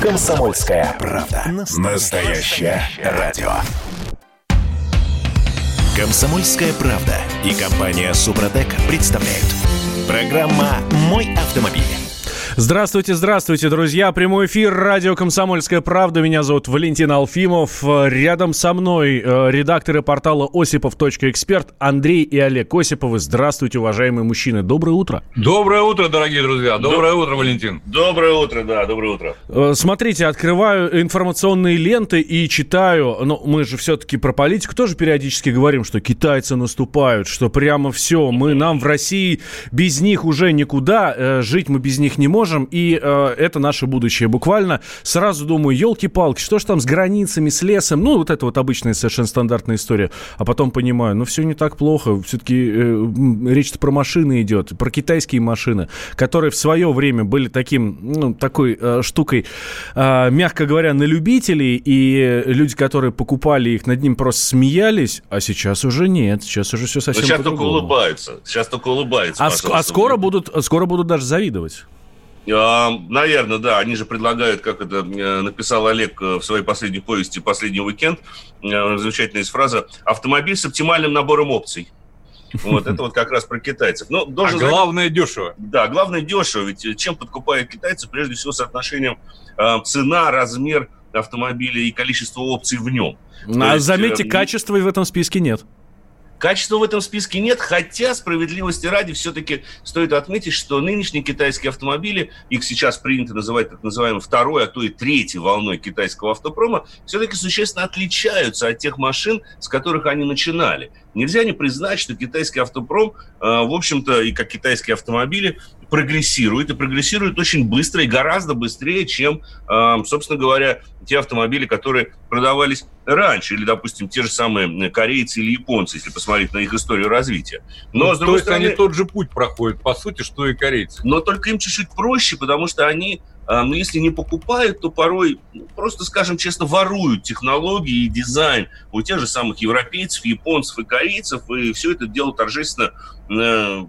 Комсомольская правда. Настоящее радио. Комсомольская правда и компания Супротек представляют. Программа «Мой автомобиль». Здравствуйте, здравствуйте, друзья. Прямой эфир радио «Комсомольская правда». Меня зовут Валентин Алфимов. Рядом со мной э, редакторы портала осипов.эксперт Андрей и Олег Осиповы. Здравствуйте, уважаемые мужчины. Доброе утро. Доброе утро, дорогие друзья. Доброе утро, Валентин. Доброе утро, да, доброе утро. Э, смотрите, открываю информационные ленты и читаю. Ну, мы же все-таки про политику тоже периодически говорим, что китайцы наступают, что прямо все, мы нам в России без них уже никуда, э, жить мы без них не можем можем, и э, это наше будущее. Буквально сразу думаю, елки-палки, что ж там с границами, с лесом, ну, вот это вот обычная совершенно стандартная история. А потом понимаю, ну, все не так плохо, все-таки э, речь-то про машины идет, про китайские машины, которые в свое время были таким, ну, такой э, штукой, э, мягко говоря, на любителей, и люди, которые покупали их, над ним просто смеялись, а сейчас уже нет, сейчас уже все совсем Но сейчас только улыбаются, сейчас только улыбаются. А, а скоро будут, скоро будут даже завидовать. А, Наверное, да. Они же предлагают, как это э, написал Олег э, в своей последней повести «Последний уикенд», э, замечательная есть фраза «Автомобиль с оптимальным набором опций». Вот это вот как раз про китайцев. Но должен а главное дешево. Да, главное дешево. Ведь чем подкупают китайцы? Прежде всего соотношением цена, размер автомобиля и количество опций в нем. А есть, заметьте, э, качества в этом списке нет. Качества в этом списке нет, хотя справедливости ради все-таки стоит отметить, что нынешние китайские автомобили, их сейчас принято называть так называемой второй, а то и третьей волной китайского автопрома, все-таки существенно отличаются от тех машин, с которых они начинали. Нельзя не признать, что китайский автопром, э, в общем-то, и как китайские автомобили, прогрессирует, и прогрессирует очень быстро, и гораздо быстрее, чем, э, собственно говоря, те автомобили, которые продавались раньше, или, допустим, те же самые корейцы или японцы, если посмотреть на их историю развития. Но, ну, с другой то стороны, они тот же путь проходят, по сути, что и корейцы. Но только им чуть-чуть проще, потому что они но если не покупают, то порой, ну, просто скажем честно, воруют технологии и дизайн у тех же самых европейцев, японцев и корейцев, и все это дело торжественно э,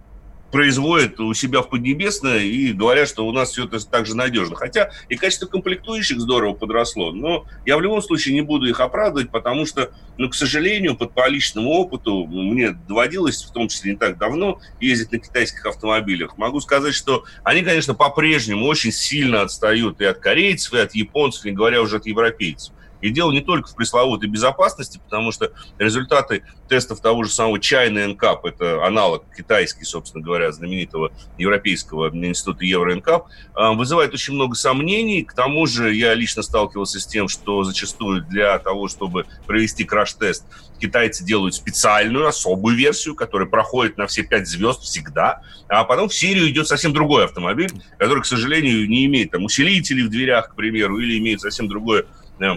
производят у себя в Поднебесное и говорят, что у нас все это так же надежно. Хотя и качество комплектующих здорово подросло, но я в любом случае не буду их оправдывать, потому что, ну, к сожалению, под по личному опыту мне доводилось, в том числе не так давно, ездить на китайских автомобилях. Могу сказать, что они, конечно, по-прежнему очень сильно отстают и от корейцев, и от японцев, не говоря уже от европейцев. И дело не только в пресловутой безопасности, потому что результаты тестов того же самого China NCAP, это аналог китайский, собственно говоря, знаменитого Европейского института Евро-NCAP, а, вызывает очень много сомнений. К тому же я лично сталкивался с тем, что зачастую для того, чтобы провести краш-тест, китайцы делают специальную, особую версию, которая проходит на все пять звезд всегда, а потом в серию идет совсем другой автомобиль, который, к сожалению, не имеет там усилителей в дверях, к примеру, или имеет совсем другое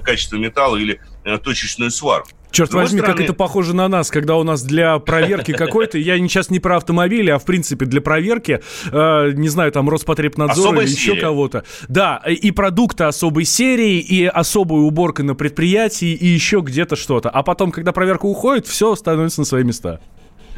качество металла или э, точечную сварку. Черт возьми, стороны... как это похоже на нас, когда у нас для проверки какой-то, я сейчас не про автомобили, а в принципе для проверки, э, не знаю, там Роспотребнадзор или еще кого-то. Да, и продукты особой серии, и особая уборка на предприятии, и еще где-то что-то. А потом, когда проверка уходит, все становится на свои места.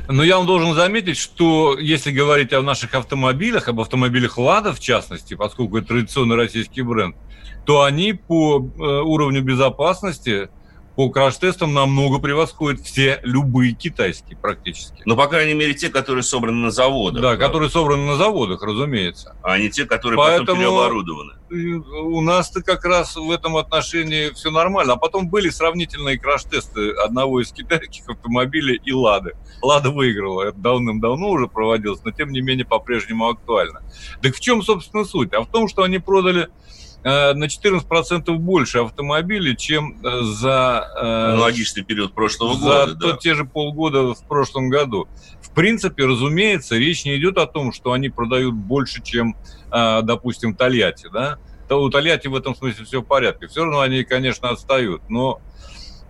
Но я вам должен заметить, что если говорить о наших автомобилях, об автомобилях «Лада» в частности, поскольку это традиционный российский бренд, то они по э, уровню безопасности по краш-тестам намного превосходят все любые китайские практически. Ну, по крайней мере, те, которые собраны на заводах. Да, правда? которые собраны на заводах, разумеется. А не те, которые Поэтому потом переоборудованы. У нас-то как раз в этом отношении все нормально. А потом были сравнительные краш-тесты одного из китайских автомобилей и «Лады». «Лада» выиграла. Это давным-давно уже проводилось, но тем не менее по-прежнему актуально. Так в чем, собственно, суть? А в том, что они продали Э, на 14% больше автомобилей, чем э, за... Э, Аналогичный период прошлого за года, За да. те же полгода в прошлом году. В принципе, разумеется, речь не идет о том, что они продают больше, чем, допустим, Тольятти, да? То у Тольятти в этом смысле все в порядке. Все равно они, конечно, отстают, но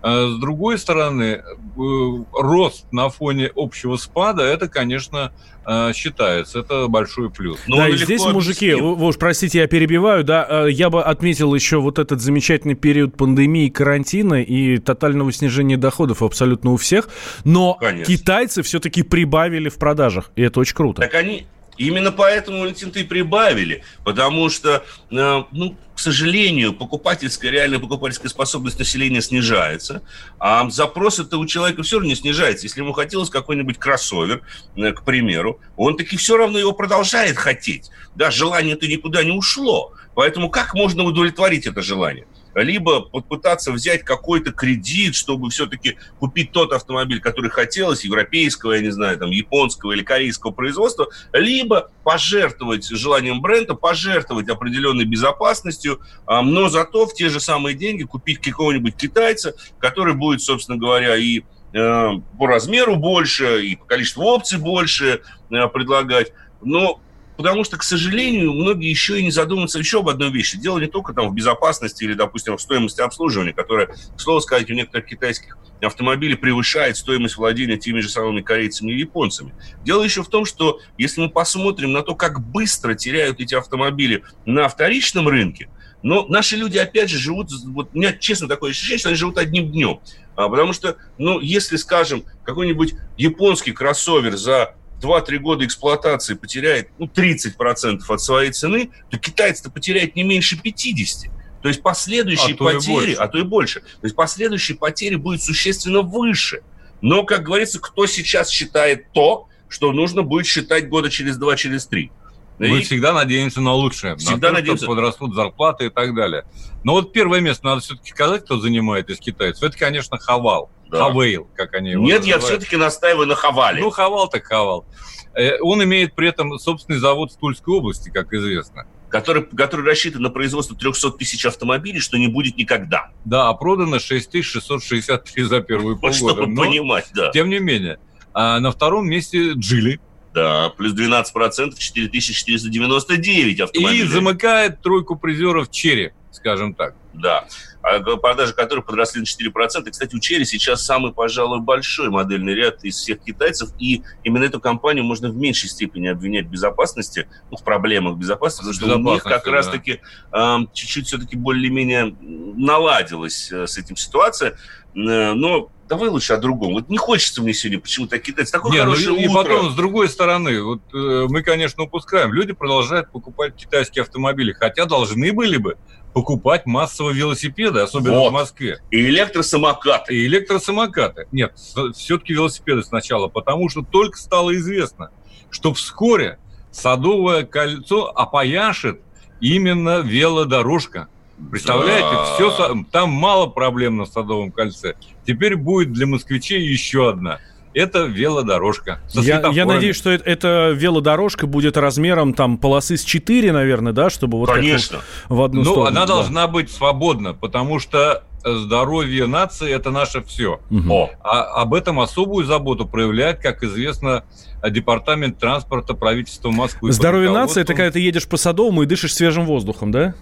с другой стороны, рост на фоне общего спада, это, конечно, Э, считается. Это большой плюс. Но да, и здесь, мужики, вы, вы уж простите, я перебиваю, да, э, я бы отметил еще вот этот замечательный период пандемии, карантина и тотального снижения доходов абсолютно у всех, но Конечно. китайцы все-таки прибавили в продажах, и это очень круто. Так они, Именно поэтому, Валентин, ты прибавили, потому что, э, ну, к сожалению, покупательская, реальная покупательская способность населения снижается, а запрос это у человека все равно не снижается. Если ему хотелось какой-нибудь кроссовер, э, к примеру, он таки все равно его продолжает хотеть. Да, желание-то никуда не ушло. Поэтому как можно удовлетворить это желание? Либо попытаться взять какой-то кредит, чтобы все-таки купить тот автомобиль, который хотелось, европейского, я не знаю, там, японского или корейского производства, либо пожертвовать желанием бренда, пожертвовать определенной безопасностью, но зато в те же самые деньги купить какого-нибудь китайца, который будет, собственно говоря, и э, по размеру больше, и по количеству опций больше э, предлагать. Но потому что, к сожалению, многие еще и не задумываются еще об одной вещи. Дело не только там в безопасности или, допустим, в стоимости обслуживания, которая, к слову сказать, у некоторых китайских автомобилей превышает стоимость владения теми же самыми корейцами и японцами. Дело еще в том, что если мы посмотрим на то, как быстро теряют эти автомобили на вторичном рынке, но наши люди, опять же, живут, вот у меня, честно, такое ощущение, что они живут одним днем. А, потому что, ну, если, скажем, какой-нибудь японский кроссовер за 2-3 года эксплуатации потеряет ну, 30% от своей цены, то китайцы-то потеряет не меньше 50%. То есть последующие а потери, а то и больше, то есть последующие потери будет существенно выше. Но, как говорится, кто сейчас считает то, что нужно будет считать года через два, через три. Мы и... всегда надеемся на лучшее. Всегда на то, надеемся. Что подрастут зарплаты и так далее. Но вот первое место, надо все-таки сказать, кто занимает из китайцев, это, конечно, Хавал. Да. Хавейл, как они его Нет, называют. я все-таки настаиваю на Хавале. Ну, Хавал так Хавал. Э, он имеет при этом собственный завод в Тульской области, как известно. Который, который рассчитан на производство 300 тысяч автомобилей, что не будет никогда. Да, а продано 6663 за первую полгода. Чтобы Но, понимать, да. Тем не менее. А на втором месте Джили. Да, плюс 12%, 4499 автомобилей. И замыкает тройку призеров Черри, скажем так. Да. А продажи которых подросли на 4%. И, кстати, у Черри сейчас самый, пожалуй, большой модельный ряд из всех китайцев, и именно эту компанию можно в меньшей степени обвинять в безопасности, ну, в проблемах безопасности, потому что у них как да. раз-таки э, чуть-чуть все-таки более-менее наладилась э, с этим ситуация, но давай лучше о другом. Вот не хочется мне сегодня почему-то кидать. Такое Не, хорошее ну, и, утро. И потом, с другой стороны, вот э, мы, конечно, упускаем. Люди продолжают покупать китайские автомобили, хотя должны были бы покупать массово велосипеды, особенно вот. в Москве. И электросамокаты. И электросамокаты. Нет, все-таки велосипеды сначала, потому что только стало известно, что вскоре Садовое кольцо опояшит именно велодорожка. Представляете, да. все, там мало проблем на Садовом кольце. Теперь будет для москвичей еще одна – это велодорожка. Я, я надеюсь, что это, эта велодорожка будет размером там полосы с 4, наверное, да, чтобы вот Конечно. в одну ну, сторону. Ну, она да. должна быть свободна, потому что здоровье нации – это наше все. Угу. А об этом особую заботу проявляет, как известно, Департамент транспорта правительства Москвы. Здоровье нации – это когда ты едешь по Садовому и дышишь свежим воздухом, да?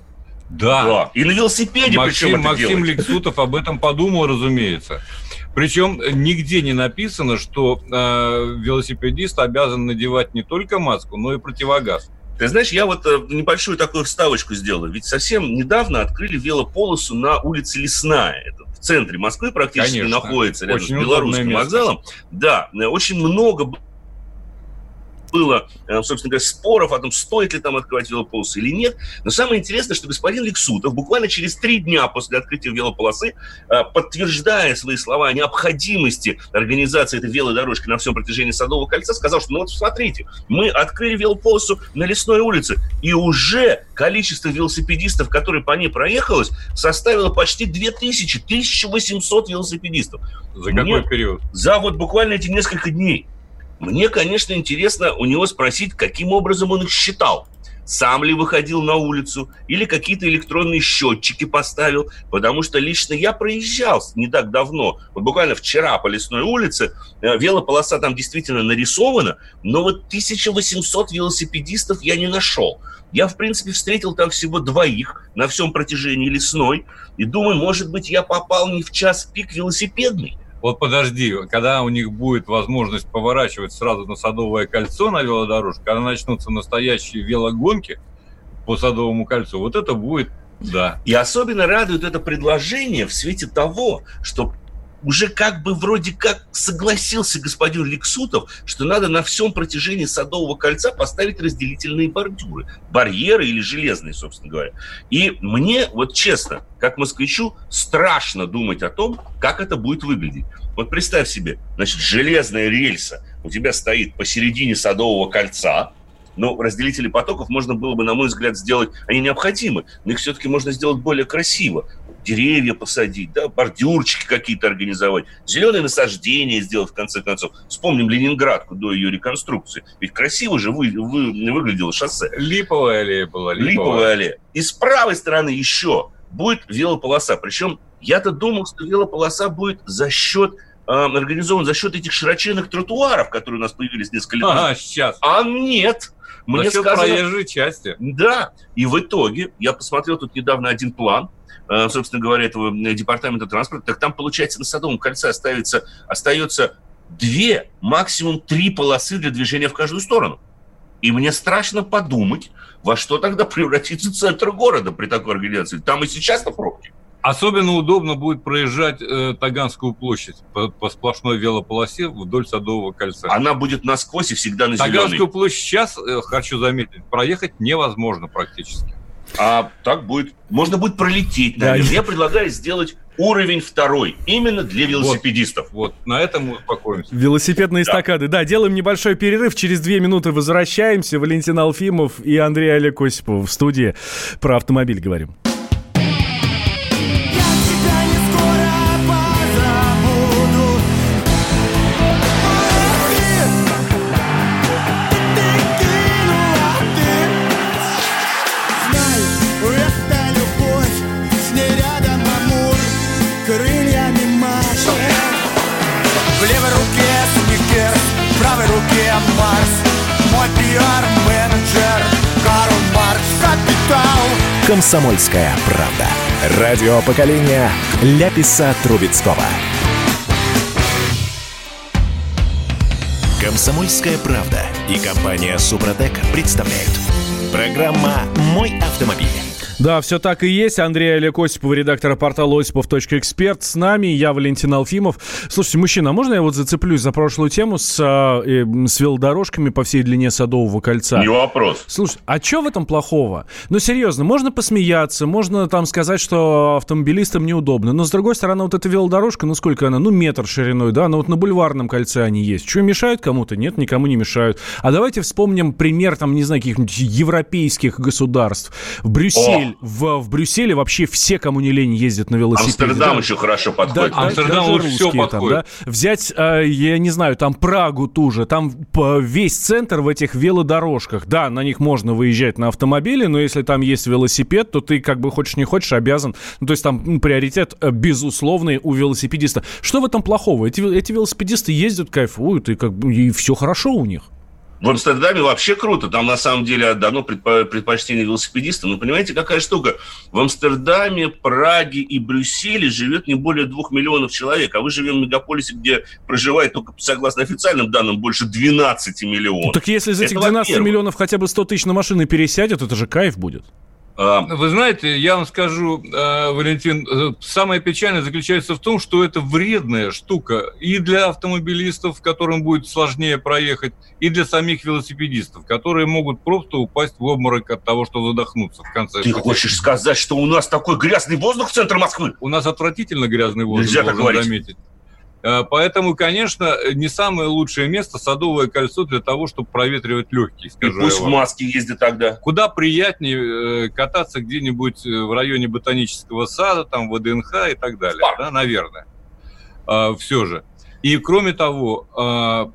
Да. да. И на велосипеде Максим, причем Максим Лексутов об этом подумал, разумеется. Причем нигде не написано, что э, велосипедист обязан надевать не только маску, но и противогаз. Ты знаешь, я вот э, небольшую такую вставочку сделал. Ведь совсем недавно открыли велополосу на улице Лесная. Это в центре Москвы практически Конечно. находится, рядом очень с белорусским вокзалом. Да, э, очень много было, э, собственно говоря, споров о том, стоит ли там открывать велополосы или нет. Но самое интересное, что господин Лексутов буквально через три дня после открытия велополосы, э, подтверждая свои слова о необходимости организации этой велодорожки на всем протяжении Садового кольца, сказал, что ну вот смотрите, мы открыли велополосу на Лесной улице, и уже количество велосипедистов, которые по ней проехалось, составило почти 2000, 1800 велосипедистов. За какой Мне, период? За вот буквально эти несколько дней. Мне, конечно, интересно у него спросить, каким образом он их считал. Сам ли выходил на улицу или какие-то электронные счетчики поставил, потому что лично я проезжал не так давно, вот буквально вчера по лесной улице, э, велополоса там действительно нарисована, но вот 1800 велосипедистов я не нашел. Я, в принципе, встретил там всего двоих на всем протяжении лесной, и думаю, может быть, я попал не в час пик велосипедный, вот подожди, когда у них будет возможность поворачивать сразу на Садовое кольцо на велодорожку, когда начнутся настоящие велогонки по Садовому кольцу, вот это будет, да. И особенно радует это предложение в свете того, что уже как бы вроде как согласился господин Лексутов, что надо на всем протяжении Садового кольца поставить разделительные бордюры. Барьеры или железные, собственно говоря. И мне, вот честно, как москвичу, страшно думать о том, как это будет выглядеть. Вот представь себе, значит, железная рельса у тебя стоит посередине Садового кольца, но разделители потоков можно было бы, на мой взгляд, сделать, они необходимы, но их все-таки можно сделать более красиво деревья посадить, да, бордюрчики какие-то организовать, зеленые насаждения сделать, в конце концов. Вспомним Ленинградку до ее реконструкции. Ведь красиво же вы, вы, выглядело шоссе. Липовая аллея была. Липовая. липовая аллея. И с правой стороны еще будет велополоса. Причем я-то думал, что велополоса будет за счет э, организован за счет этих широченных тротуаров, которые у нас появились несколько лет назад. А, сейчас. А нет. Мне за сказано, проезжей части. Да. И в итоге, я посмотрел тут недавно один план, собственно говоря, этого департамента транспорта, так там, получается, на Садовом кольце остается, остается две, максимум три полосы для движения в каждую сторону. И мне страшно подумать, во что тогда превратится центр города при такой организации. Там и сейчас на пробке. Особенно удобно будет проезжать э, Таганскую площадь по, по сплошной велополосе вдоль Садового кольца. Она будет насквозь и всегда на Таганскую зеленой. площадь сейчас, э, хочу заметить, проехать невозможно практически. А так будет, можно будет пролететь. Да. Я предлагаю сделать уровень второй, именно для велосипедистов. Вот, вот. на этом мы успокоимся. Велосипедные да. эстакады. Да, делаем небольшой перерыв, через две минуты возвращаемся. Валентин Алфимов и Андрей Олег Осипов в студии про автомобиль говорим. «Комсомольская правда». Радио поколения Ляписа Трубецкого. «Комсомольская правда» и компания «Супротек» представляют. Программа «Мой автомобиль». Да, все так и есть. Андрей Олег Осипов, редактор портала осипов.эксперт. С нами я, Валентин Алфимов. Слушайте, мужчина, а можно я вот зацеплюсь за прошлую тему с, э, с велодорожками по всей длине Садового кольца? Не вопрос. Слушай, а что в этом плохого? Ну, серьезно, можно посмеяться, можно там сказать, что автомобилистам неудобно. Но, с другой стороны, вот эта велодорожка, ну, сколько она? Ну, метр шириной, да? Ну, вот на бульварном кольце они есть. Что, мешают кому-то? Нет, никому не мешают. А давайте вспомним пример, там, не знаю, каких-нибудь европейских государств. В Брюссель Брюссель, в, в Брюсселе вообще все, кому не лень, ездят на велосипеде. Амстердам да? еще хорошо подходит. Да, Амстердам даже все подходит. Там, да? Взять, э, я не знаю, там Прагу ту же, там весь центр в этих велодорожках. Да, на них можно выезжать на автомобиле, но если там есть велосипед, то ты как бы хочешь не хочешь обязан. Ну, то есть там ну, приоритет э, безусловный у велосипедиста. Что в этом плохого? Эти, эти велосипедисты ездят, кайфуют, и, как бы, и все хорошо у них. В Амстердаме вообще круто. Там на самом деле отдано предпочтение велосипедистам. Но понимаете, какая штука? В Амстердаме, Праге и Брюсселе живет не более двух миллионов человек. А вы живем в мегаполисе, где проживает только, согласно официальным данным, больше 12 миллионов. Ну, так если из этих 12 миллионов хотя бы 100 тысяч на машины пересядет, это же кайф будет. А, Вы знаете, я вам скажу, э, Валентин, э, самое печальное заключается в том, что это вредная штука и для автомобилистов, которым будет сложнее проехать, и для самих велосипедистов, которые могут просто упасть в обморок от того, что задохнуться в конце. Ты пути. хочешь сказать, что у нас такой грязный воздух в центре Москвы? У нас отвратительно грязный воздух, Нельзя так говорить. заметить. Э, поэтому, конечно, не самое лучшее место Садовое кольцо для того, чтобы проветривать легкие. Скажу И пусть в маске ездит тогда. Куда приятнее э, кататься где-нибудь в районе Ботанического сада, там ВДНХ и так далее. Да, наверное. А, Все же. И кроме того, а,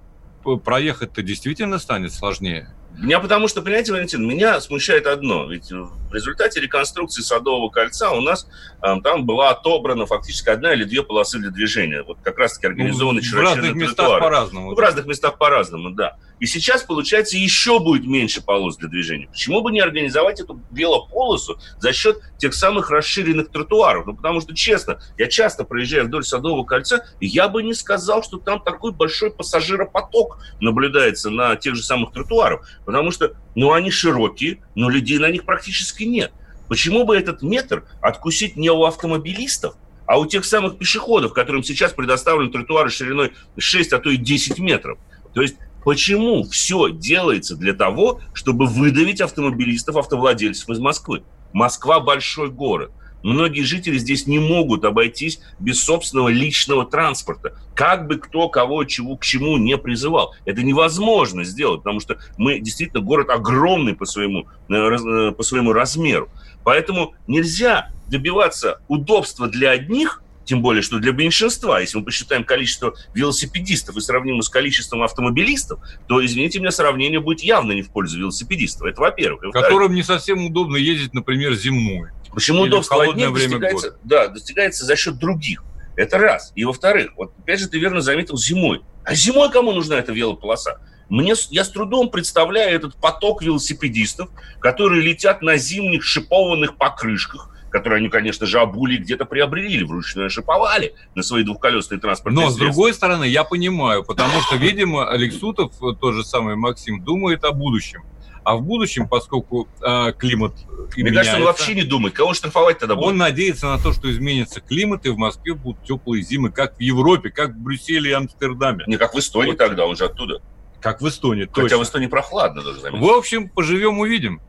проехать-то действительно станет сложнее. Меня потому что, понимаете, Валентин, меня смущает одно. Ведь в результате реконструкции Садового кольца у нас э, там была отобрана фактически одна или две полосы для движения. Вот как раз-таки организованные ну, В разных местах по-разному. В разных местах по-разному, да. И сейчас, получается, еще будет меньше полос для движения. Почему бы не организовать эту велополосу за счет тех самых расширенных тротуаров? Ну, потому что, честно, я часто проезжаю вдоль Садового кольца, и я бы не сказал, что там такой большой пассажиропоток наблюдается на тех же самых тротуарах. Потому что, ну, они широкие, но людей на них практически нет. Почему бы этот метр откусить не у автомобилистов, а у тех самых пешеходов, которым сейчас предоставлены тротуары шириной 6, а то и 10 метров. То есть почему все делается для того, чтобы выдавить автомобилистов, автовладельцев из Москвы? Москва – большой город. Многие жители здесь не могут обойтись без собственного личного транспорта. Как бы кто кого чего к чему не призывал. Это невозможно сделать, потому что мы действительно город огромный по своему, э, э, по своему размеру. Поэтому нельзя добиваться удобства для одних, тем более, что для меньшинства, если мы посчитаем количество велосипедистов и сравним с количеством автомобилистов, то, извините меня, сравнение будет явно не в пользу велосипедистов. Это во-первых. Которым не совсем удобно ездить, например, зимой. Почему Или удобство одних достигается, да, достигается за счет других? Это раз. И во-вторых, вот опять же ты верно заметил, зимой. А зимой кому нужна эта велополоса? Мне, я с трудом представляю этот поток велосипедистов, которые летят на зимних шипованных покрышках, которые они, конечно же, обули где-то приобрели, вручную шиповали на свои двухколесные транспортные Но, средства. с другой стороны, я понимаю, потому что, видимо, Алексутов, тот же самый Максим, думает о будущем. А в будущем, поскольку э, климат Мне меняется, кажется, он вообще не думает. Кого штрафовать тогда будет? Он надеется на то, что изменится климат, и в Москве будут теплые зимы, как в Европе, как в Брюсселе и Амстердаме. Не как в Эстонии вот. тогда, он же оттуда. Как в Эстонии, Хотя точно. в Эстонии прохладно, даже заметить. В общем, поживем, увидим.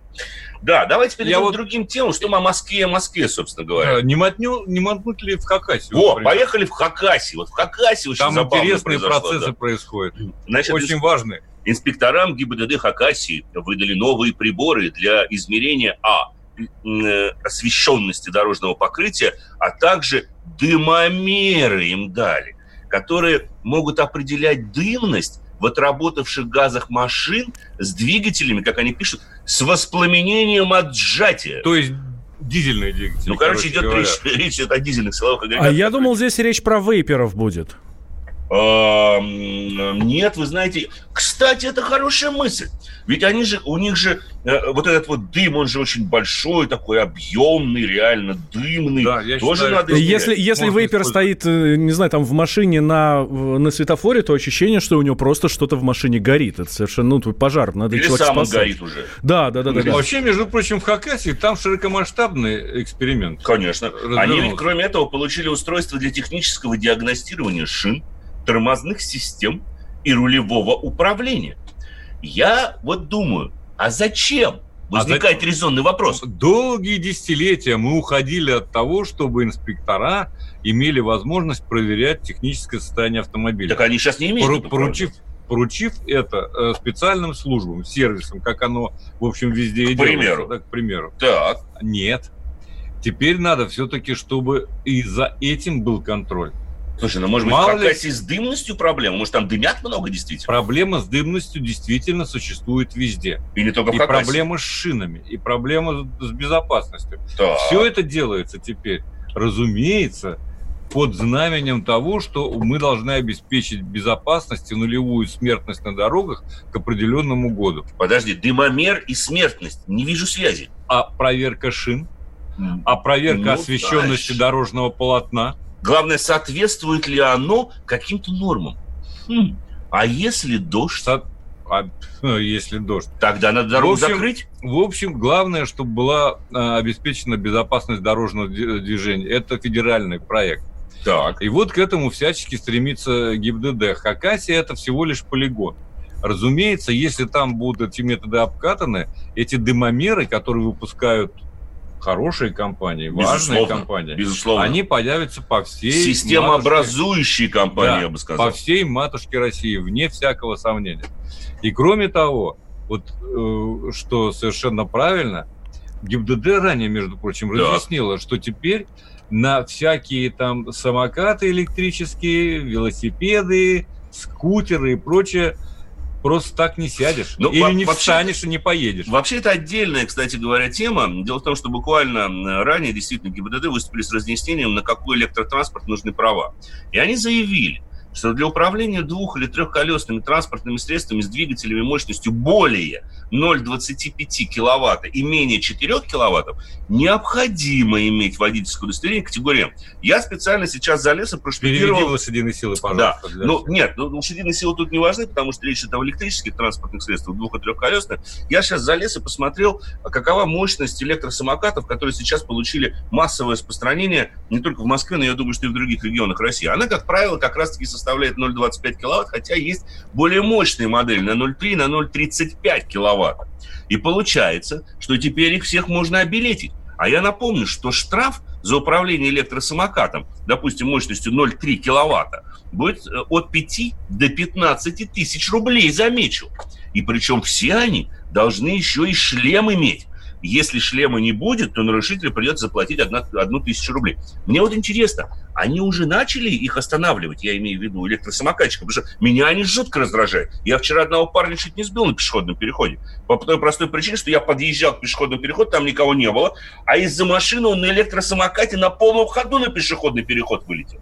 Да, давайте перейдем Я вот... к другим темам. Что мы о Москве, о Москве, собственно говоря. Не, мотню, не мотнут ли в Хакасию? О, например? поехали в Хакасию. Вот в Хакасии очень Там интересные процессы да. происходят. Значит, очень инс... важные. Инспекторам ГИБДД Хакасии выдали новые приборы для измерения А э, освещенности дорожного покрытия, а также дымомеры им дали, которые могут определять дымность в отработавших газах машин с двигателями, как они пишут, с воспламенением от сжатия. То есть дизельные двигатели. Ну, короче, идет речь, речь идет о дизельных силовых агрегатах. А я думал, здесь речь про вейперов будет. Нет, вы знаете, кстати, это хорошая мысль. Ведь они же, у них же э, вот этот вот дым, он же очень большой, такой объемный, реально дымный. Да, я Тоже считаю, надо если, если вейпер стоит, э, не знаю, там в машине на, на светофоре, то ощущение, что у него просто что-то в машине горит. Это совершенно, ну, пожар, надо Или человека сам спасать. горит уже. Да, да, да, да, да. Вообще, между прочим, в Хакасии там широкомасштабный эксперимент. Конечно. Они ведь, кроме этого, получили устройство для технического диагностирования шин, тормозных систем и рулевого управления. Я вот думаю, а зачем? Возникает а за... резонный вопрос. Долгие десятилетия мы уходили от того, чтобы инспектора имели возможность проверять техническое состояние автомобиля. Так они сейчас не имеют. Пору, поручив, поручив это э, специальным службам, сервисам, как оно, в общем, везде к и примеру. делается. Да, к примеру. Так. Нет. Теперь надо все-таки, чтобы и за этим был контроль. Слушай, ну может быть Мало в Хакасии ли... с дымностью проблема? Может там дымят много действительно? Проблема с дымностью действительно существует везде. И не только в И проблема с шинами, и проблема с безопасностью. Так. Все это делается теперь, разумеется, под знаменем того, что мы должны обеспечить безопасность и нулевую смертность на дорогах к определенному году. Подожди, дымомер и смертность. Не вижу связи. А проверка шин? А проверка ну, освещенности дальше. дорожного полотна? Главное, соответствует ли оно каким-то нормам. Хм. А если дождь? Со... А, если дождь. Тогда надо дорогу в общем, закрыть? В общем, главное, чтобы была а, обеспечена безопасность дорожного движения. Это федеральный проект. Так. И вот к этому всячески стремится ГИБДД. Хакасия – это всего лишь полигон. Разумеется, если там будут эти методы обкатаны, эти дымомеры, которые выпускают хорошие компании, важные компании, безусловно. они появятся по всей Системообразующие матушке, компании, да, я бы сказал. По всей матушке России, вне всякого сомнения. И кроме того, вот э, что совершенно правильно, ГИБДД ранее, между прочим, разъяснила, да. что теперь на всякие там самокаты электрические, велосипеды, скутеры и прочее – просто так не сядешь. Ну, Или не вообще, встанешь и не поедешь. Вообще это отдельная, кстати говоря, тема. Дело в том, что буквально ранее действительно ГИБДД выступили с разъяснением, на какой электротранспорт нужны права. И они заявили, что для управления двух- или трехколесными транспортными средствами с двигателями мощностью более 0,25 киловатта и менее 4 киловаттов необходимо иметь водительское удостоверение категории М. Я специально сейчас залез и проштудировал... Переведи лошадиные силы, пожалуйста. Да. Ну, нет, ну, лошадиные силы тут не важны, потому что речь идет о электрических транспортных средствах, двух- и трехколесных. Я сейчас залез и посмотрел, какова мощность электросамокатов, которые сейчас получили массовое распространение не только в Москве, но я думаю, что и в других регионах России. Она, как правило, как раз-таки составляет 0,25 киловатт, хотя есть более мощные модели на 0,3, на 0,35 киловатт. И получается, что теперь их всех можно обелетить. А я напомню, что штраф за управление электросамокатом, допустим, мощностью 0,3 киловатта, будет э, от 5 до 15 тысяч рублей, замечу. И причем все они должны еще и шлем иметь. Если шлема не будет, то нарушителю придется заплатить одна, одну тысячу рублей. Мне вот интересно, они уже начали их останавливать, я имею в виду электросамокатчиков, потому что меня они жутко раздражают. Я вчера одного парня чуть не сбил на пешеходном переходе. По той простой причине, что я подъезжал к пешеходному переходу, там никого не было, а из-за машины он на электросамокате на полном ходу на пешеходный переход вылетел.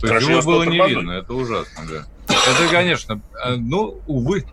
То есть его было не видно, это ужасно, да. Это, конечно, э, ну, увы,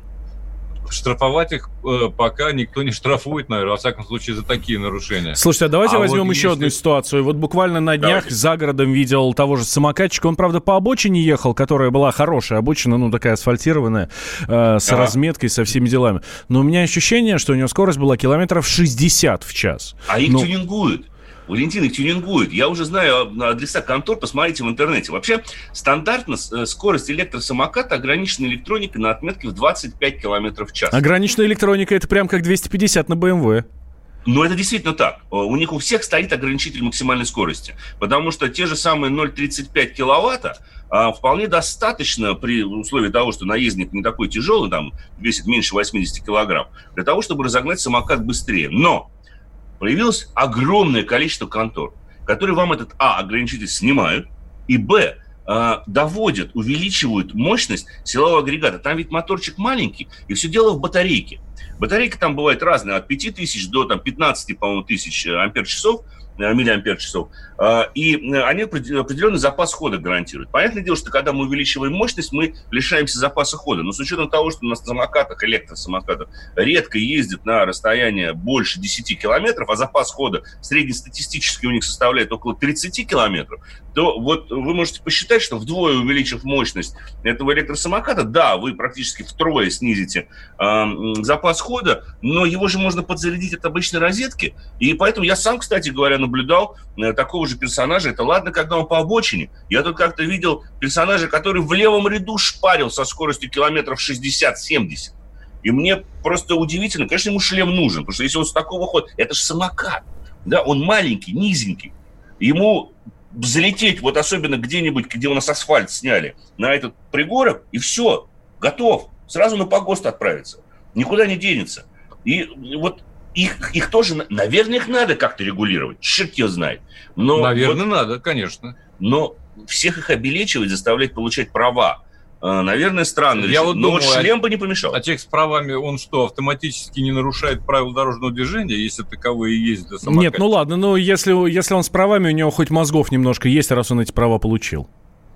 штрафовать их э, пока никто не штрафует, наверное, во всяком случае, за такие нарушения. Слушайте, а давайте а возьмем вот еще если... одну ситуацию. Вот буквально на днях давайте. за городом видел того же самокатчика. Он, правда, по обочине ехал, которая была хорошая обочина, ну, такая асфальтированная, э, с ага. разметкой, со всеми делами. Но у меня ощущение, что у него скорость была километров 60 в час. А их ну... тюнингуют. Валентин их тюнингует. Я уже знаю адреса контор, посмотрите в интернете. Вообще, стандартно э, скорость электросамоката ограничена электроникой на отметке в 25 км в час. Ограниченная электроника – это прям как 250 на BMW. Но это действительно так. Э, у них у всех стоит ограничитель максимальной скорости. Потому что те же самые 0,35 киловатта а, вполне достаточно при условии того, что наездник не такой тяжелый, там весит меньше 80 килограмм, для того, чтобы разогнать самокат быстрее. Но появилось огромное количество контор, которые вам этот, а, ограничитель снимают, и, б, а, доводят, увеличивают мощность силового агрегата. Там ведь моторчик маленький, и все дело в батарейке. Батарейка там бывает разная, от 5000 до там, 15, по-моему, тысяч ампер-часов – Э, миллиампер часов. А, и э, они определенный запас хода гарантируют. Понятное дело, что когда мы увеличиваем мощность, мы лишаемся запаса хода. Но с учетом того, что на самокатах, электросамокатах редко ездят на расстояние больше 10 километров, а запас хода среднестатистически у них составляет около 30 километров, то вот вы можете посчитать, что вдвое увеличив мощность этого электросамоката, да, вы практически втрое снизите э, запас хода, но его же можно подзарядить от обычной розетки. И поэтому я сам, кстати говоря, наблюдал э, такого же персонажа. Это ладно, когда он по обочине. Я тут как-то видел персонажа, который в левом ряду шпарил со скоростью километров 60-70. И мне просто удивительно, конечно, ему шлем нужен, потому что если он с такого хода, это же самокат, да, он маленький, низенький. Ему залететь, вот особенно где-нибудь, где у нас асфальт сняли, на этот пригорок, и все, готов. Сразу на погост отправиться. Никуда не денется. И вот их, их тоже, наверное, их надо как-то регулировать. Черт ее знает. Но наверное, вот, надо, конечно. Но всех их обелечивать, заставлять получать права. Э, наверное, странно. Я вот но думаю, вот шлем а, бы не помешал. А человек с правами, он что, автоматически не нарушает правила дорожного движения, если таковые есть для самоката? Нет, ну ладно, но если, если он с правами, у него хоть мозгов немножко есть, раз он эти права получил.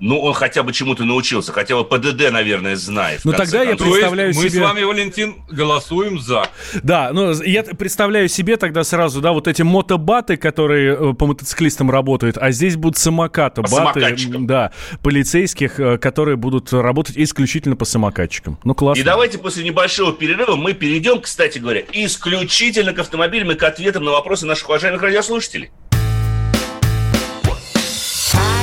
Ну, он хотя бы чему-то научился, хотя бы ПДД, наверное, знает. Ну, тогда концов. я представляю себе... Мы с вами, Валентин, голосуем за. Да, ну, я представляю себе тогда сразу, да, вот эти мотобаты, которые э, по мотоциклистам работают, а здесь будут самокаты, по баты, да, полицейских, э, которые будут работать исключительно по самокатчикам. Ну, классно. И давайте после небольшого перерыва мы перейдем, кстати говоря, исключительно к автомобилям и к ответам на вопросы наших уважаемых радиослушателей.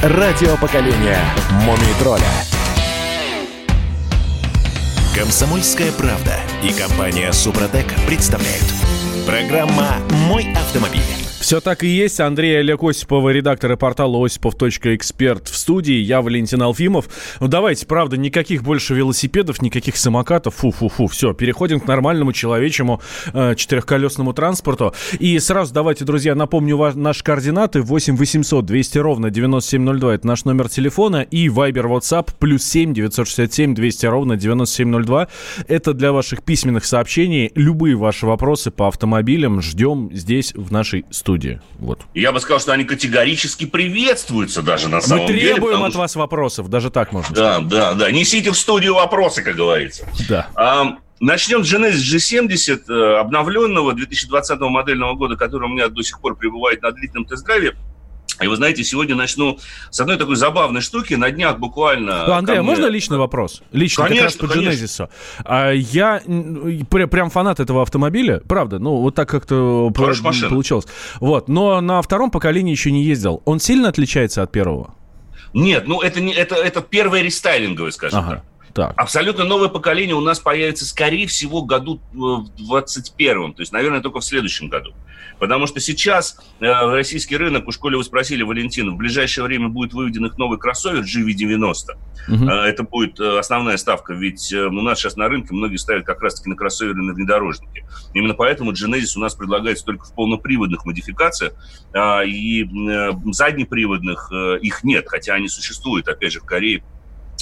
Радио поколения Мумий тролля. Комсомольская правда и компания Супротек представляют. Программа «Мой автомобиль». Все так и есть. Андрей Олег Осипова, редактор портала осипов.эксперт в студии. Я Валентин Алфимов. Ну давайте, правда, никаких больше велосипедов, никаких самокатов. Фу-фу-фу. Все, переходим к нормальному человечему э, четырехколесному транспорту. И сразу давайте, друзья, напомню ва- наши координаты. 8 800 200 ровно 9702. Это наш номер телефона. И Viber WhatsApp плюс 7 967 200 ровно 9702. Это для ваших письменных сообщений. Любые ваши вопросы по автомобилям ждем здесь, в нашей студии студии. Вот. Я бы сказал, что они категорически приветствуются даже на Мы самом деле. требуем потому от что- вас вопросов, даже так можно Да, сказать. да, да. Несите в студию вопросы, как говорится. Да. А, Начнем с Genesis G70, э, обновленного 2020 модельного года, который у меня до сих пор пребывает на длительном тест-драйве. И вы знаете, сегодня начну с одной такой забавной штуки. На днях буквально... Ну, Андрей, а мне- можно личный вопрос? Лично, как раз Конечно, по конечно. Genesis. А, я прям фанат этого автомобиля, правда, ну, вот так как-то Хорошая машина. получилось. Вот, но на втором поколении еще не ездил. Он сильно отличается от первого? Нет, ну это, не, это, это первое рестайлинговое, скажем. Ага, так. Абсолютно новое поколение у нас появится, скорее всего, году э, в 21 то есть, наверное, только в следующем году. Потому что сейчас э, российский рынок, у школе вы спросили, Валентин, в ближайшее время будет выведен их новый кроссовер GV90. Мгм. Э, Это будет э, основная ставка, ведь э, у нас сейчас на рынке многие ставят как раз-таки на кроссоверы на внедорожники. Именно поэтому Genesis у нас предлагается только в полноприводных модификациях, а, и э, заднеприводных э, их нет, хотя они существуют, опять же, в Корее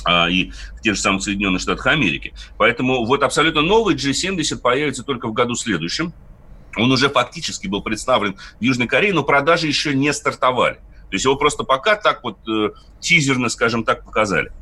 а, и в тех же самых Соединенных Штатах Америки. Поэтому вот абсолютно новый G70 появится только в году следующем. Он уже фактически был представлен в Южной Корее, но продажи еще не стартовали. То есть его просто пока так вот э, тизерно, скажем так, показали.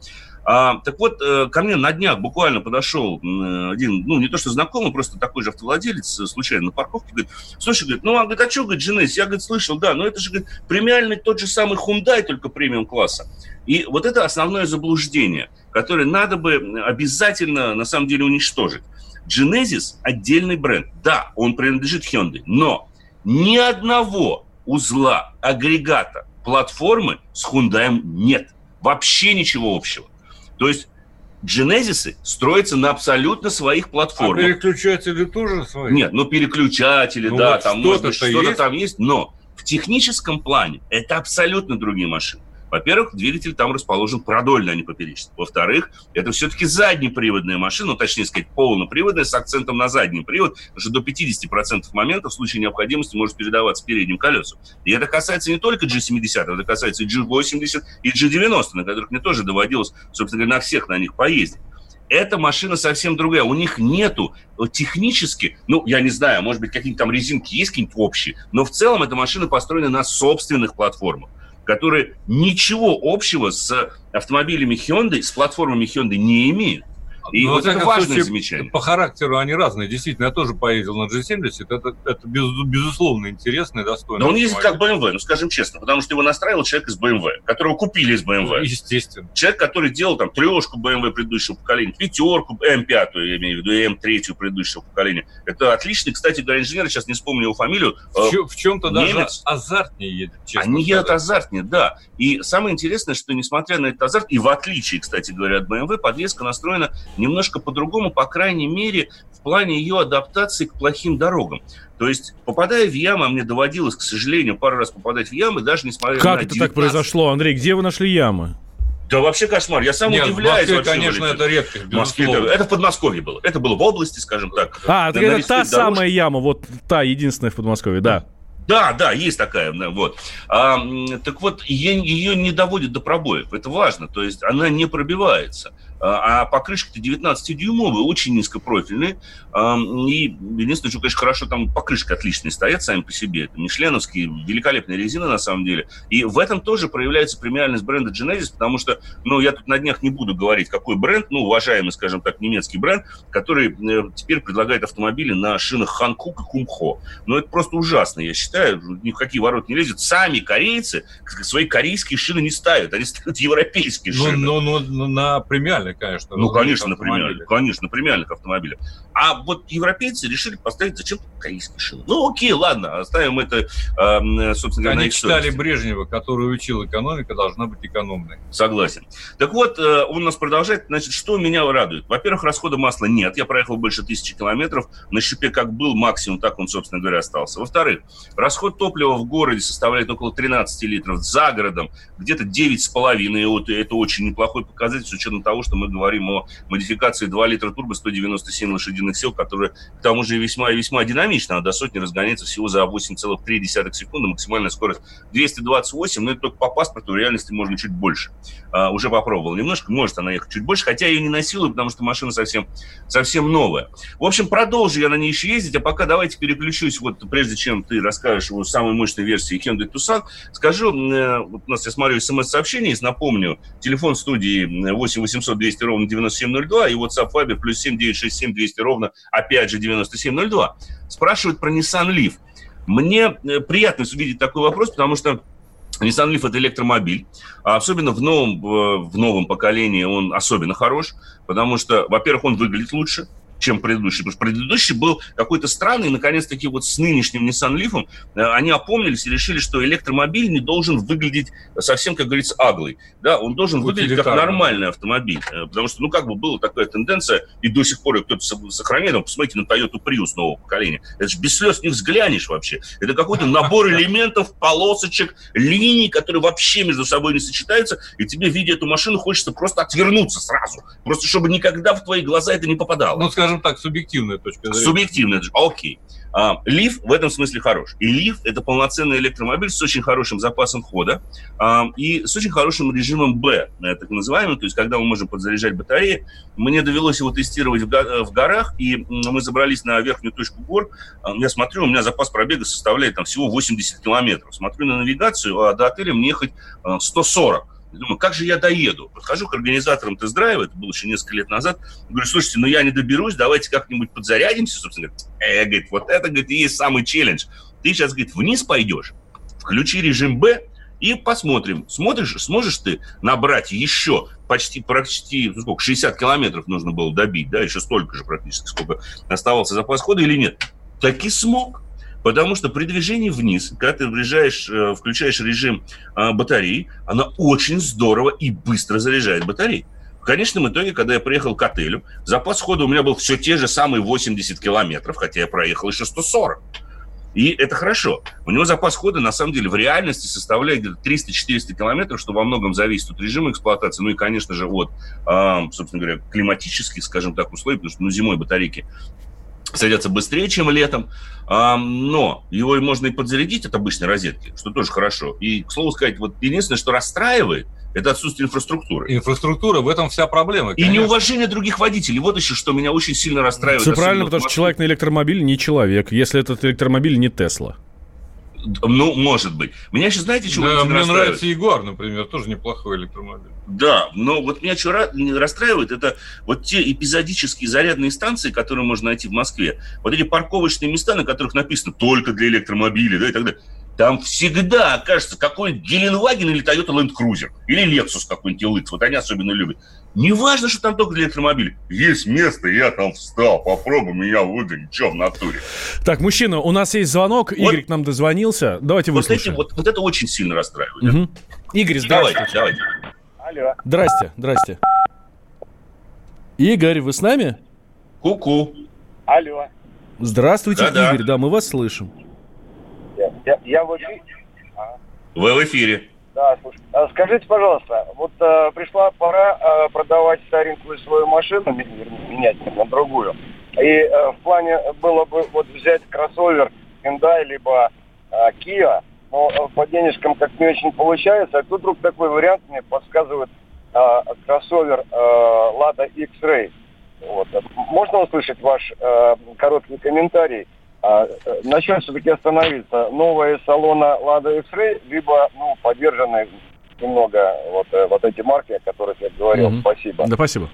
А, так вот, э, ко мне на днях буквально подошел один, ну, не то что знакомый, просто такой же автовладелец, э, случайно на парковке, говорит, слушай, говорит, ну, а, говорит, а что, говорит, Genesis? Я, говорит, слышал, да, но это же, говорит, премиальный тот же самый Hyundai, только премиум класса. И вот это основное заблуждение, которое надо бы обязательно, на самом деле, уничтожить. Genesis – отдельный бренд. Да, он принадлежит Hyundai, но ни одного узла, агрегата, платформы с Hyundai нет. Вообще ничего общего. То есть Genesis строятся на абсолютно своих А платформах. переключатели тоже свои? Нет, ну переключатели, Ну, да, вот там может быть что-то-то что-то есть. там есть, но в техническом плане это абсолютно другие машины. Во-первых, двигатель там расположен продольно, а не поперечно. Во-вторых, это все-таки заднеприводная машина, ну, точнее сказать, полноприводная с акцентом на задний привод, потому что до 50% моментов в случае необходимости может передаваться передним колесам. И это касается не только G70, это касается и G80, и G90, на которых мне тоже доводилось, собственно говоря, на всех на них поездить. Эта машина совсем другая. У них нету технически, ну, я не знаю, может быть, какие-то там резинки есть какие-нибудь общие, но в целом эта машина построена на собственных платформах, которые ничего общего с автомобилями Hyundai, с платформами Hyundai не имеют. И Ну, во вот это важное случае, замечание. По характеру они разные. Действительно, я тоже поездил на G70. Это, это без- безусловно интересно и достойно. Но он ездит как BMW, ну скажем честно, потому что его настраивал человек из BMW, которого купили из BMW. Естественно. Человек, который делал там трешку BMW предыдущего поколения, пятерку М5, я имею в виду, и М3 предыдущего поколения. Это отличный, кстати говоря, инженер, сейчас не вспомню его фамилию. В, Э, чё- в чем-то даже немец. азартнее едет, честно Они едут сказать. азартнее, да. И самое интересное, что несмотря на этот азарт, и в отличие, кстати говоря, от BMW, подвеска настроена немножко по-другому, по крайней мере, в плане ее адаптации к плохим дорогам. То есть, попадая в ямы, а мне доводилось, к сожалению, пару раз попадать в ямы, даже несмотря Как на это 19 так произошло, Андрей? Где вы нашли ямы? Да вообще кошмар. Я сам Нет, в удивляюсь Москве, вообще, конечно, это редкость, В Москве это, это в Подмосковье было. Это было в области, скажем так. А, На- на это лесных та дорожках. самая яма, вот та единственная в Подмосковье, да. Да, да, есть такая, вот. А, так вот, ее, ее не доводит до пробоев, это важно, то есть она не пробивается. А, а покрышки-то 19-дюймовые, очень низкопрофильные. А, и единственное, что, конечно, хорошо, там покрышки отличные стоят сами по себе. Это мишленовские, великолепная резина на самом деле. И в этом тоже проявляется премиальность бренда Genesis, потому что, ну, я тут на днях не буду говорить, какой бренд, ну, уважаемый, скажем так, немецкий бренд, который э, теперь предлагает автомобили на шинах Ханкук и Кумхо. Ну, это просто ужасно, я считаю. Ни в какие ворота не лезет. Сами корейцы свои корейские шины не ставят. Они ставят европейские Ну, шины. ну, ну, ну, на премиальных конечно. Ну, конечно, на премиальных, конечно, на премиальных автомобилях. А вот европейцы решили поставить зачем корейские шины. Ну, окей, ладно, оставим это, э, собственно говоря, Они читали Брежнева, который учил, экономика должна быть экономной. Согласен. Так вот, э, он нас продолжает. Значит, что меня радует? Во-первых, расхода масла нет. Я проехал больше тысячи километров. На щупе как был максимум, так он, собственно говоря, остался. Во-вторых, расход топлива в городе составляет около 13 литров. За городом где-то 9,5. Вот это очень неплохой показатель с учетом того, что мы говорим о модификации 2 литра турбо 197 лошадиных сил, которая к тому же весьма и весьма динамична. Она до сотни разгоняется всего за 8,3 секунды. Максимальная скорость 228. Но это только по паспорту. В реальности можно чуть больше. А, уже попробовал немножко. Может она ехать чуть больше. Хотя ее не насилую, потому что машина совсем, совсем новая. В общем, продолжу я на ней еще ездить. А пока давайте переключусь. Вот прежде чем ты расскажешь о самой мощной версии Hyundai Tucson, скажу, э, вот у нас, я смотрю, смс-сообщение напомню, телефон студии 8 800 200 ровно 9702 и WhatsApp Viber плюс 7 967 200 ровно, опять же, 9702. Спрашивают про Nissan Leaf. Мне э, приятно увидеть такой вопрос, потому что Nissan Leaf – это электромобиль. А особенно в новом, в новом поколении он особенно хорош, потому что, во-первых, он выглядит лучше – чем предыдущий. Потому что предыдущий был какой-то странный, наконец-таки вот с нынешним Nissan Leaf э, они опомнились и решили, что электромобиль не должен выглядеть совсем, как говорится, аглый. Да, он должен выглядеть как нормальный автомобиль. Э, потому что, ну, как бы была такая тенденция, и до сих пор кто-то сохраняет. Ну, посмотрите на Toyota Prius нового поколения. Это же без слез не взглянешь вообще. Это какой-то набор элементов, полосочек, линий, которые вообще между собой не сочетаются, и тебе, видя эту машину, хочется просто отвернуться сразу. Просто чтобы никогда в твои глаза это не попадало. Ну, скажем так, субъективная точка зрения. Субъективная, окей. А, Лиф в этом смысле хорош. И Лиф – это полноценный электромобиль с очень хорошим запасом хода а, и с очень хорошим режимом Б, э, так называемым, то есть когда мы можем подзаряжать батареи. Мне довелось его тестировать в горах, и мы забрались на верхнюю точку гор. А, я смотрю, у меня запас пробега составляет там всего 80 километров. Смотрю на навигацию, а до отеля мне ехать 140. Думаю, как же я доеду? Подхожу к организаторам тест-драйва, это было еще несколько лет назад. Говорю, слушайте, ну я не доберусь, давайте как-нибудь подзарядимся. Собственно, э, говорит, вот это, говорит, и есть самый челлендж. Ты сейчас, говорит, вниз пойдешь, включи режим Б, и посмотрим, смотришь, сможешь ты набрать еще почти, почти ну, сколько, 60 километров нужно было добить, да, еще столько же практически, сколько оставался запас хода или нет? Так и смог. Потому что при движении вниз, когда ты врежаешь, э, включаешь режим а, батареи, она очень здорово и быстро заряжает батареи. В конечном итоге, когда я приехал к отелю, запас хода у меня был все те же самые 80 километров, хотя я проехал еще 140. И это хорошо. У него запас хода, на самом деле, в реальности составляет где-то 300-400 километров, что во многом зависит от режима эксплуатации, ну и, конечно же, от, э, собственно говоря, климатических, скажем так, условий, потому что ну, зимой батарейки садятся быстрее, чем летом, но его можно и подзарядить от обычной розетки, что тоже хорошо. И, к слову сказать, вот единственное, что расстраивает, это отсутствие инфраструктуры. Инфраструктура, в этом вся проблема. Конечно. И неуважение других водителей. Вот еще, что меня очень сильно расстраивает. Все правильно, потому что человек на электромобиле не человек, если этот электромобиль не Тесла. Ну, может быть. Меня сейчас, знаете, чего да, Мне нравится Ягуар, например, тоже неплохой электромобиль. Да, но вот меня что расстраивает, это вот те эпизодические зарядные станции, которые можно найти в Москве. Вот эти парковочные места, на которых написано «только для электромобилей», да, и так далее. Там всегда окажется какой-нибудь Геленваген или Toyota Land Cruiser, или Lexus какой-нибудь LX, вот они особенно любят. Не важно, что там только для электромобилей. Есть место, я там встал, попробуй меня выгонить, что в натуре. Так, мужчина, у нас есть звонок, вот, Игорь к нам дозвонился, давайте вот выслушаем. Эти, вот, вот это очень сильно расстраивает. Угу. Игорь, здравствуйте. Давайте, давайте. Алло. Здрасте, здрасте. Игорь, вы с нами? Ку-ку. Алло. Здравствуйте, Да-да. Игорь, да, мы вас слышим. Я, я, я в эфире. Вы в эфире. Да, слушай. А скажите, пожалуйста, вот э, пришла пора э, продавать старенькую свою машину, менять на другую. И э, в плане было бы вот взять кроссовер Hyundai либо э, Kia, но э, по денежкам как не очень получается. А тут вдруг такой вариант мне подсказывает э, кроссовер э, Lada X-Ray. Вот. Можно услышать ваш э, короткий комментарий? А, э, на чем все-таки остановиться? Новые салона Lada X-Ray, либо ну, поддержанные немного вот, э, вот эти марки, о которых я говорил. Mm-hmm. Спасибо. Да, спасибо.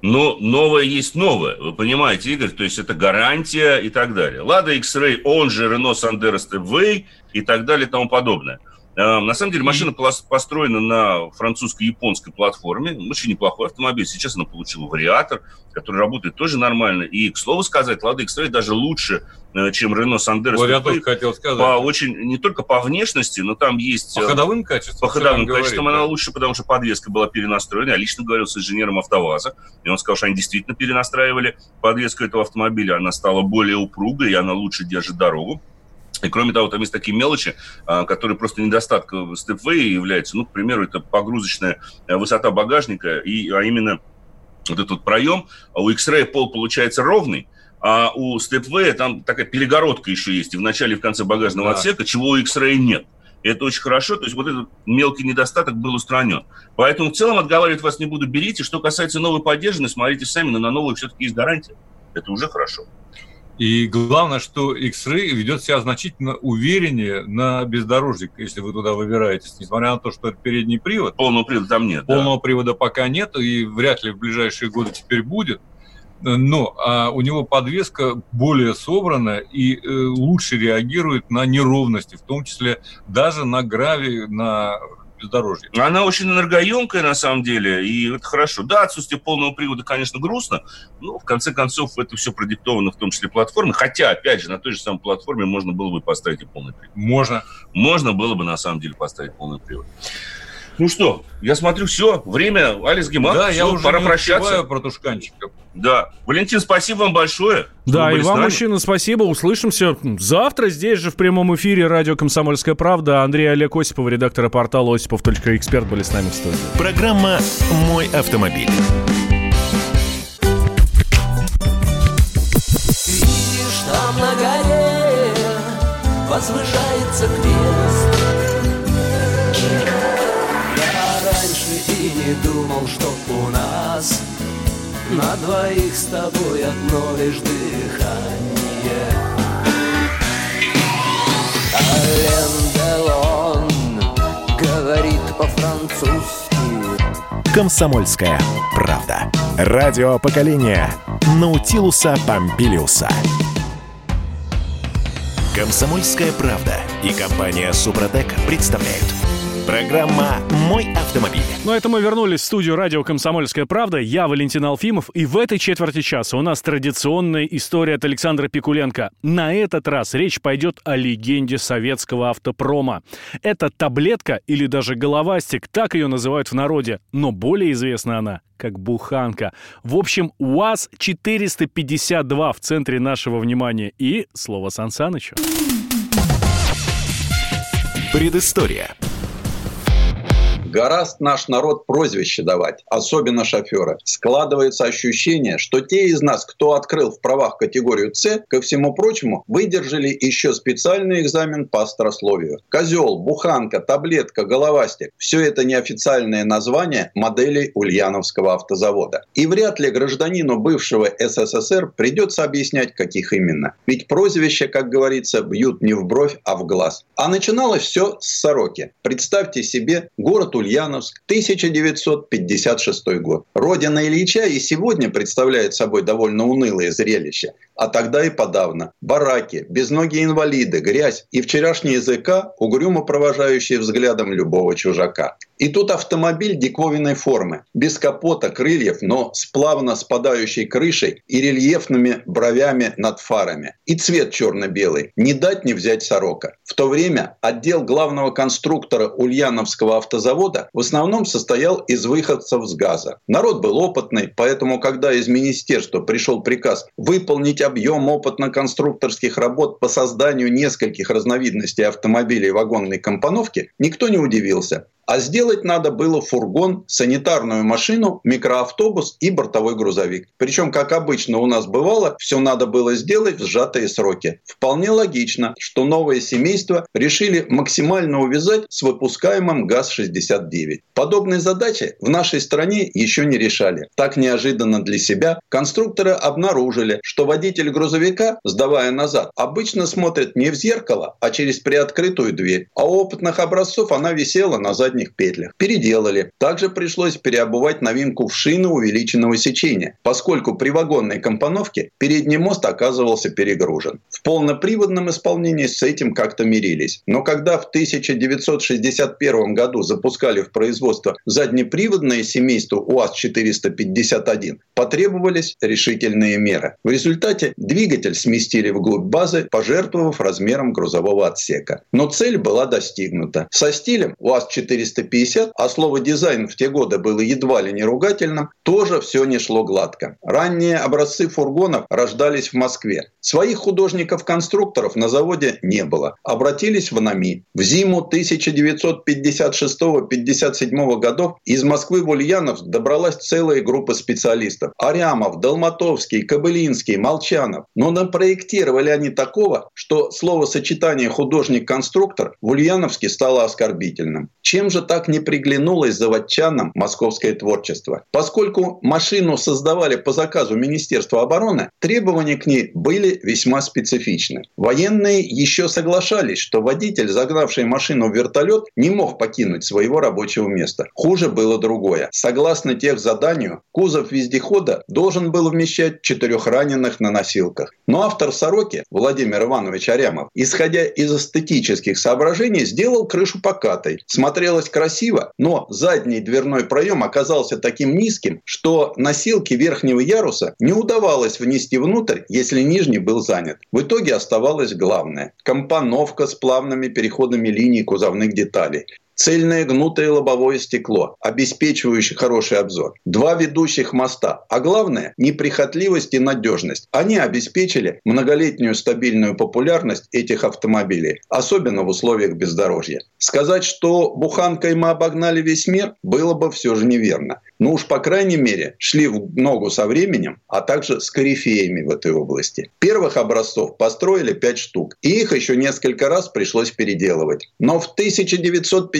Но новое есть новое, вы понимаете, Игорь, то есть это гарантия и так далее. Lada X-Ray, он же Renault Sandero Stepway и так далее и тому подобное. Э, на самом деле машина построена на французско-японской платформе. Очень неплохой автомобиль. Сейчас она получила вариатор, который работает тоже нормально. И, к слову сказать, Lada X-Trail даже лучше, э, чем Renault Sandero. Вот я тоже хотел сказать. По очень, не только по внешности, но там есть... По ходовым качествам? По ходовым качествам говорит, она да? лучше, потому что подвеска была перенастроена. Я лично говорил с инженером АвтоВАЗа, и он сказал, что они действительно перенастраивали подвеску этого автомобиля. Она стала более упругой, и она лучше держит дорогу. И кроме того, там есть такие мелочи, а, которые просто недостатком степвея являются. Ну, к примеру, это погрузочная э, высота багажника, и, а именно вот этот проем. А у X-Ray пол получается ровный, а у степвея там такая перегородка еще есть, и в начале и в конце багажного да. отсека, чего у X-Ray нет. И это очень хорошо, то есть вот этот мелкий недостаток был устранен. Поэтому в целом отговаривать вас не буду, берите. Что касается новой поддержки, смотрите сами, но на новую все-таки есть гарантия. Это уже хорошо. И главное, что X-Ray ведет себя значительно увереннее на бездорожье, если вы туда выбираетесь, несмотря на то, что это передний привод. Полного привода там нет. Полного да. привода пока нет, и вряд ли в ближайшие годы теперь будет. Но а у него подвеска более собрана и э, лучше реагирует на неровности, в том числе даже на гравий, на бездорожье. Она очень энергоемкая на самом деле, и это хорошо. Да, отсутствие полного привода, конечно, грустно, но в конце концов это все продиктовано в том числе платформой. Хотя, опять же, на той же самой платформе можно было бы поставить и полный привод. Можно. Можно было бы на самом деле поставить полный привод. Ну что, я смотрю, все, время, Алекс Гемак, да, все, я уже пора не прощаться. про Тушканчика. Да. Валентин, спасибо вам большое. Да, и вам, мужчина, спасибо. Услышимся завтра здесь же в прямом эфире радио «Комсомольская правда». Андрей Олег Осипов, редактор портала осипов.эксперт были с нами в студии. Программа «Мой автомобиль». Видишь, там на горе возвышается крест не думал, что у нас На двоих с тобой одно лишь дыхание Ален Делон говорит по-французски Комсомольская правда. Радио поколения Наутилуса Помпилиуса. Комсомольская правда и компания Супротек представляют. Программа «Мой автомобиль». Ну, это мы вернулись в студию радио «Комсомольская правда». Я Валентин Алфимов. И в этой четверти часа у нас традиционная история от Александра Пикуленко. На этот раз речь пойдет о легенде советского автопрома. Это таблетка или даже головастик, так ее называют в народе. Но более известна она как буханка. В общем, УАЗ-452 в центре нашего внимания. И слово Сан Санычу. Предыстория. Гораст наш народ прозвище давать, особенно шоферы. Складывается ощущение, что те из нас, кто открыл в правах категорию С, ко всему прочему, выдержали еще специальный экзамен по острословию. Козел, буханка, таблетка, головастик – все это неофициальные названия моделей Ульяновского автозавода. И вряд ли гражданину бывшего СССР придется объяснять, каких именно. Ведь прозвища, как говорится, бьют не в бровь, а в глаз. А начиналось все с сороки. Представьте себе город Ульяновск, 1956 год. Родина Ильича и сегодня представляет собой довольно унылое зрелище, а тогда и подавно. Бараки, безногие инвалиды, грязь и вчерашний языка, угрюмо провожающие взглядом любого чужака. И тут автомобиль диковинной формы, без капота, крыльев, но с плавно спадающей крышей и рельефными бровями над фарами. И цвет черно-белый. Не дать не взять сорока. В то время отдел главного конструктора Ульяновского автозавода в основном состоял из выходцев с газа. Народ был опытный, поэтому когда из министерства пришел приказ выполнить объем опытно-конструкторских работ по созданию нескольких разновидностей автомобилей вагонной компоновки, никто не удивился. А сделать надо было фургон, санитарную машину, микроавтобус и бортовой грузовик. Причем, как обычно у нас бывало, все надо было сделать в сжатые сроки. Вполне логично, что новое семейство решили максимально увязать с выпускаемым ГАЗ-69. Подобные задачи в нашей стране еще не решали. Так неожиданно для себя конструкторы обнаружили, что водитель грузовика, сдавая назад, обычно смотрит не в зеркало, а через приоткрытую дверь. А у опытных образцов она висела на заднем задних петлях. Переделали. Также пришлось переобувать новинку в шины увеличенного сечения, поскольку при вагонной компоновке передний мост оказывался перегружен. В полноприводном исполнении с этим как-то мирились. Но когда в 1961 году запускали в производство заднеприводное семейство УАЗ-451, потребовались решительные меры. В результате двигатель сместили вглубь базы, пожертвовав размером грузового отсека. Но цель была достигнута. Со стилем УАЗ-450, а слово «дизайн» в те годы было едва ли не ругательным, тоже все не шло гладко. Ранние образцы фургонов рождались в Москве. Своих художников-конструкторов на заводе не было. Обратились в НАМИ. В зиму 1956-57 годов из Москвы в Ульяновск добралась целая группа специалистов. Арямов, Долматовский, Кобылинский, Молчанов. Но напроектировали они такого, что словосочетание «художник-конструктор» в Ульяновске стало оскорбительным. Чем же так не приглянулось заводчанам московское творчество? Поскольку машину создавали по заказу Министерства обороны, требования к ней были весьма специфичны. Военные еще соглашались, что водитель, загнавший машину в вертолет, не мог покинуть своего рабочего места. Хуже было другое. Согласно тех заданию, кузов вездехода должен был вмещать четырех раненых на носилках. Но автор «Сороки» Владимир Иванович Арямов, исходя из эстетических соображений, сделал крышу покатой. Смотрелось красиво, но задний дверной проем оказался таким низким, что носилки верхнего яруса не удавалось внести внутрь, если нижний был занят. В итоге оставалось главное – компоновка с плавными переходами линий кузовных деталей цельное гнутое лобовое стекло, обеспечивающее хороший обзор, два ведущих моста, а главное – неприхотливость и надежность. Они обеспечили многолетнюю стабильную популярность этих автомобилей, особенно в условиях бездорожья. Сказать, что буханкой мы обогнали весь мир, было бы все же неверно. Ну уж, по крайней мере, шли в ногу со временем, а также с корифеями в этой области. Первых образцов построили 5 штук, и их еще несколько раз пришлось переделывать. Но в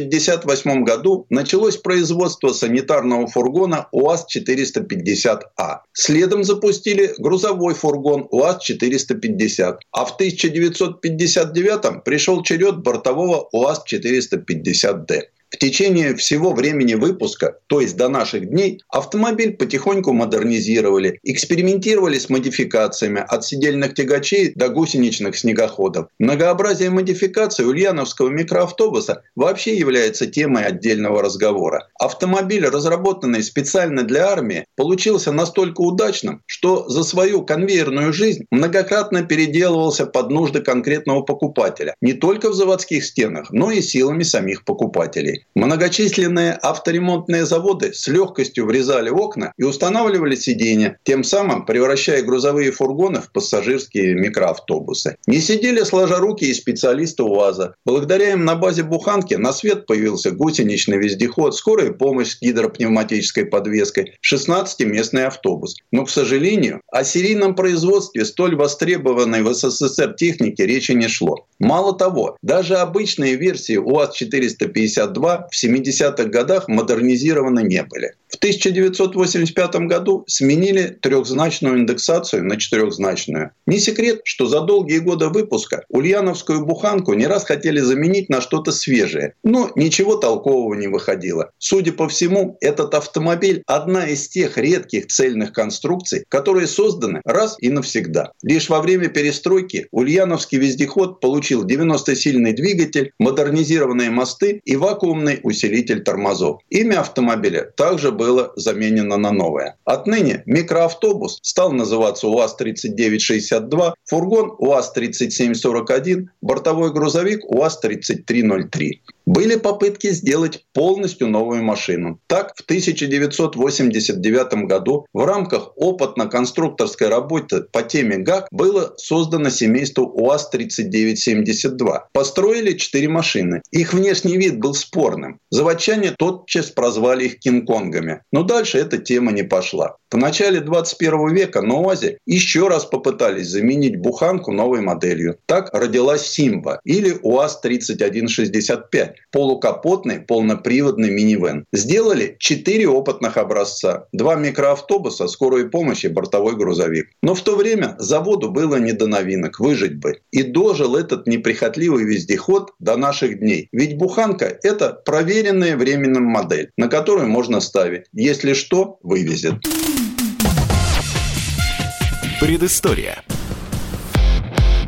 1958 году началось производство санитарного фургона УАЗ-450А. Следом запустили грузовой фургон УАЗ-450, а в 1959 пришел черед бортового УАЗ-450Д. В течение всего времени выпуска, то есть до наших дней, автомобиль потихоньку модернизировали, экспериментировали с модификациями от сидельных тягачей до гусеничных снегоходов. Многообразие модификаций ульяновского микроавтобуса вообще является темой отдельного разговора. Автомобиль, разработанный специально для армии, получился настолько удачным, что за свою конвейерную жизнь многократно переделывался под нужды конкретного покупателя. Не только в заводских стенах, но и силами самих покупателей. Многочисленные авторемонтные заводы с легкостью врезали окна и устанавливали сиденья, тем самым превращая грузовые фургоны в пассажирские микроавтобусы. Не сидели сложа руки и специалисты УАЗа. Благодаря им на базе Буханки на свет появился гусеничный вездеход, скорая помощь с гидропневматической подвеской, 16-местный автобус. Но, к сожалению, о серийном производстве столь востребованной в СССР техники речи не шло. Мало того, даже обычные версии УАЗ-452 в 70-х годах модернизированы не были. В 1985 году сменили трехзначную индексацию на четырехзначную. Не секрет, что за долгие годы выпуска ульяновскую буханку не раз хотели заменить на что-то свежее, но ничего толкового не выходило. Судя по всему, этот автомобиль – одна из тех редких цельных конструкций, которые созданы раз и навсегда. Лишь во время перестройки ульяновский вездеход получил 90-сильный двигатель, модернизированные мосты и вакуумный усилитель тормозов. Имя автомобиля также было заменено на новое. Отныне микроавтобус стал называться УАЗ-3962, фургон УАЗ-3741, бортовой грузовик УАЗ-3303. Были попытки сделать полностью новую машину. Так, в 1989 году в рамках опытно-конструкторской работы по теме ГАК было создано семейство УАЗ-3972. Построили четыре машины. Их внешний вид был спорным. Заводчане тотчас прозвали их Кинг-Конгами. Но дальше эта тема не пошла. В начале 21 века на УАЗе еще раз попытались заменить буханку новой моделью. Так родилась Симба или УАЗ-3165 – полукапотный полноприводный минивэн. Сделали четыре опытных образца. Два микроавтобуса, скорой помощи, бортовой грузовик. Но в то время заводу было не до новинок, выжить бы. И дожил этот неприхотливый вездеход до наших дней. Ведь буханка – это проверенная временем модель, на которую можно ставить. Если что, вывезет. Предыстория.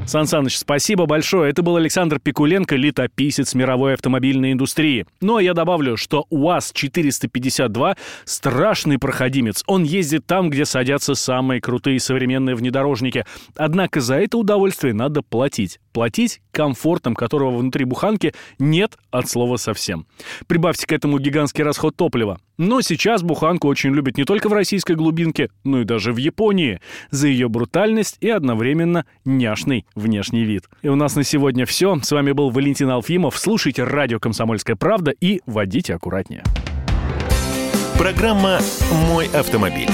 Сан Саныч, спасибо большое. Это был Александр Пикуленко, летописец мировой автомобильной индустрии. Ну а я добавлю, что УАЗ-452 – страшный проходимец. Он ездит там, где садятся самые крутые современные внедорожники. Однако за это удовольствие надо платить. Платить комфортом, которого внутри буханки нет от слова совсем. Прибавьте к этому гигантский расход топлива. Но сейчас буханку очень любят не только в российской глубинке, но и даже в Японии за ее брутальность и одновременно няшный внешний вид. И у нас на сегодня все. С вами был Валентин Алфимов. Слушайте радио «Комсомольская правда» и водите аккуратнее. Программа «Мой автомобиль».